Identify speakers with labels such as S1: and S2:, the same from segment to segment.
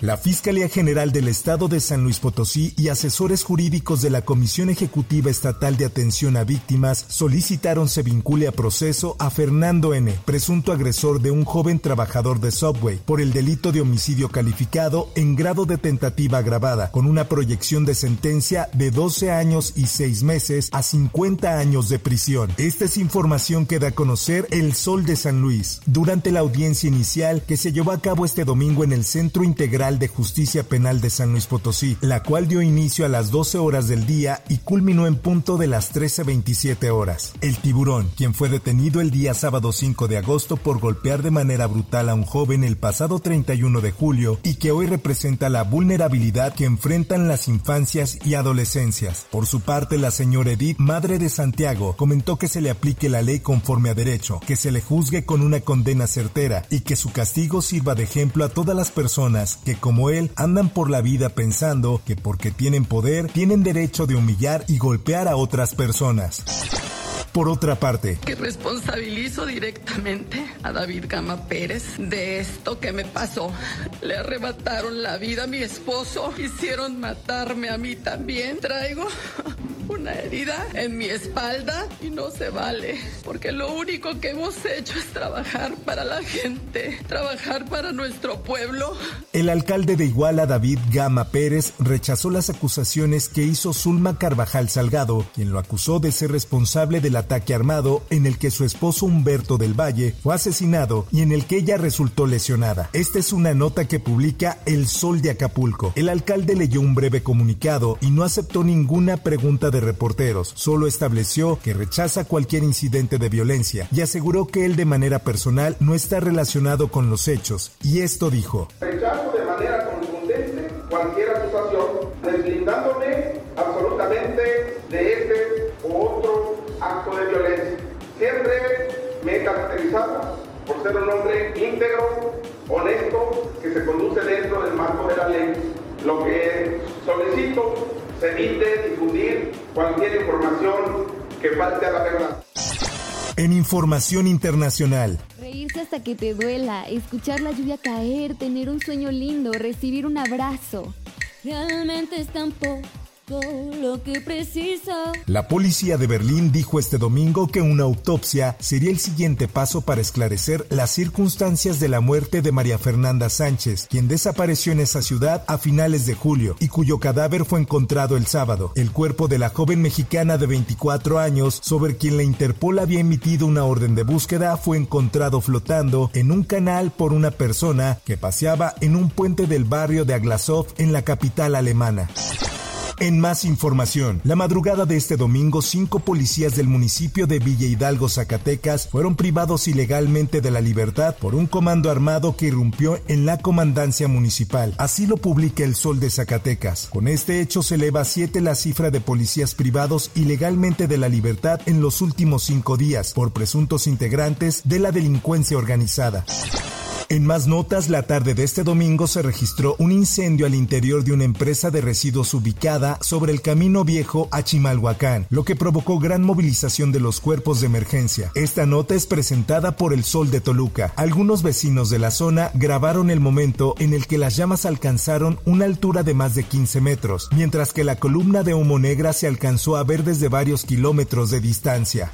S1: La Fiscalía General del Estado de San Luis Potosí y asesores jurídicos de la Comisión Ejecutiva Estatal de Atención a Víctimas solicitaron se vincule a proceso a Fernando N., presunto agresor de un joven trabajador de Subway, por el delito de homicidio calificado en grado de tentativa agravada, con una proyección de sentencia de 12 años y 6 meses a 50 años de prisión. Esta es información que da a conocer El Sol de San Luis durante la audiencia inicial que se llevó a cabo este domingo en el Centro Integral de Justicia Penal de San Luis Potosí, la cual dio inicio a las 12 horas del día y culminó en punto de las 13.27 horas. El tiburón, quien fue detenido el día sábado 5 de agosto por golpear de manera brutal a un joven el pasado 31 de julio y que hoy representa la vulnerabilidad que enfrentan las infancias y adolescencias. Por su parte, la señora Edith, madre de Santiago, comentó que se le aplique la ley conforme a derecho, que se le juzgue con una condena certera y que su castigo sirva de ejemplo a todas las personas que como él andan por la vida pensando que porque tienen poder tienen derecho de humillar y golpear a otras personas. Por otra parte,
S2: que responsabilizo directamente a David Gama Pérez de esto que me pasó. Le arrebataron la vida a mi esposo, hicieron matarme a mí también. Traigo herida en mi espalda y no se vale, porque lo único que hemos hecho es trabajar para la gente, trabajar para nuestro pueblo.
S1: El alcalde de Iguala, David Gama Pérez, rechazó las acusaciones que hizo Zulma Carvajal Salgado, quien lo acusó de ser responsable del ataque armado en el que su esposo Humberto del Valle fue asesinado y en el que ella resultó lesionada. Esta es una nota que publica El Sol de Acapulco. El alcalde leyó un breve comunicado y no aceptó ninguna pregunta de reporteros, solo estableció que rechaza cualquier incidente de violencia y aseguró que él de manera personal no está relacionado con los hechos. Y esto dijo.
S3: Rechazo de manera contundente cualquier acusación, deslindándome absolutamente de este u otro acto de violencia. Siempre me he caracterizado por ser un hombre íntegro, honesto, que se conduce dentro del marco de la ley. Lo que solicito se evite difundir cualquier información que falte a la verdad.
S1: En información internacional.
S4: Reírse hasta que te duela, escuchar la lluvia caer, tener un sueño lindo, recibir un abrazo. Realmente es tan poco
S1: La policía de Berlín dijo este domingo que una autopsia sería el siguiente paso para esclarecer las circunstancias de la muerte de María Fernanda Sánchez, quien desapareció en esa ciudad a finales de julio y cuyo cadáver fue encontrado el sábado. El cuerpo de la joven mexicana de 24 años, sobre quien la Interpol había emitido una orden de búsqueda, fue encontrado flotando en un canal por una persona que paseaba en un puente del barrio de Aglasov en la capital alemana. En más información, la madrugada de este domingo, cinco policías del municipio de Villa Hidalgo, Zacatecas, fueron privados ilegalmente de la libertad por un comando armado que irrumpió en la comandancia municipal. Así lo publica el Sol de Zacatecas. Con este hecho se eleva a siete la cifra de policías privados ilegalmente de la libertad en los últimos cinco días por presuntos integrantes de la delincuencia organizada. En más notas, la tarde de este domingo se registró un incendio al interior de una empresa de residuos ubicada sobre el Camino Viejo a Chimalhuacán, lo que provocó gran movilización de los cuerpos de emergencia. Esta nota es presentada por El Sol de Toluca. Algunos vecinos de la zona grabaron el momento en el que las llamas alcanzaron una altura de más de 15 metros, mientras que la columna de humo negra se alcanzó a ver desde varios kilómetros de distancia.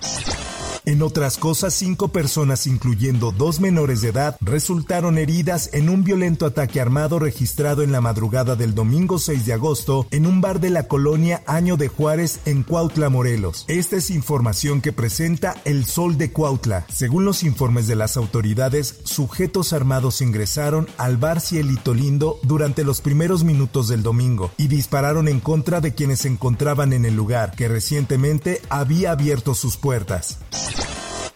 S1: En otras cosas, cinco personas, incluyendo dos menores de edad, resultaron heridas en un violento ataque armado registrado en la madrugada del domingo 6 de agosto en un bar de la colonia Año de Juárez en Cuautla, Morelos. Esta es información que presenta El Sol de Cuautla. Según los informes de las autoridades, sujetos armados ingresaron al bar Cielito Lindo durante los primeros minutos del domingo y dispararon en contra de quienes se encontraban en el lugar, que recientemente había abierto sus puertas.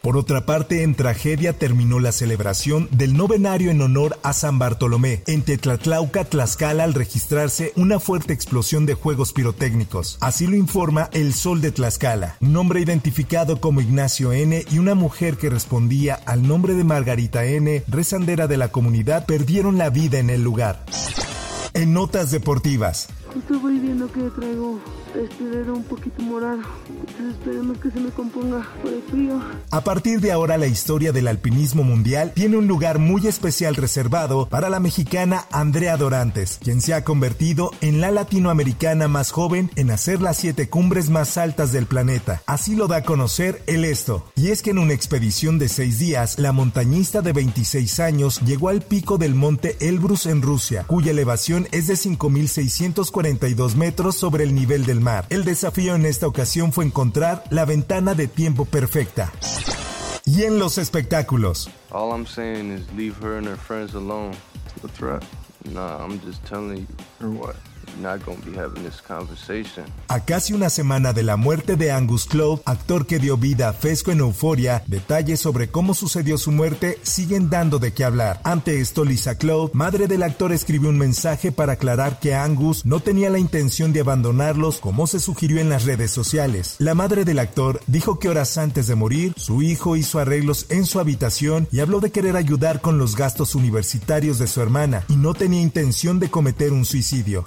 S1: Por otra parte, en tragedia terminó la celebración del novenario en honor a San Bartolomé en Tetlatlauca, Tlaxcala, al registrarse una fuerte explosión de juegos pirotécnicos. Así lo informa El Sol de Tlaxcala, un hombre identificado como Ignacio N. y una mujer que respondía al nombre de Margarita N., rezandera de la comunidad, perdieron la vida en el lugar. En notas deportivas.
S5: Que traigo este.
S1: A partir de ahora la historia del alpinismo mundial tiene un lugar muy especial reservado para la mexicana Andrea Dorantes, quien se ha convertido en la latinoamericana más joven en hacer las siete cumbres más altas del planeta. Así lo da a conocer el esto. Y es que en una expedición de seis días, la montañista de 26 años llegó al pico del monte Elbrus en Rusia, cuya elevación es de 5.642 metros sobre el nivel del El desafío en esta ocasión fue encontrar la ventana de tiempo perfecta. Y en los espectáculos.
S6: I'm just telling you. What?
S1: A casi una semana de la muerte de Angus Clove, actor que dio vida a en Euforia, detalles sobre cómo sucedió su muerte siguen dando de qué hablar. Ante esto, Lisa Clove, madre del actor, escribió un mensaje para aclarar que Angus no tenía la intención de abandonarlos como se sugirió en las redes sociales. La madre del actor dijo que horas antes de morir, su hijo hizo arreglos en su habitación y habló de querer ayudar con los gastos universitarios de su hermana y no tenía intención de cometer un suicidio.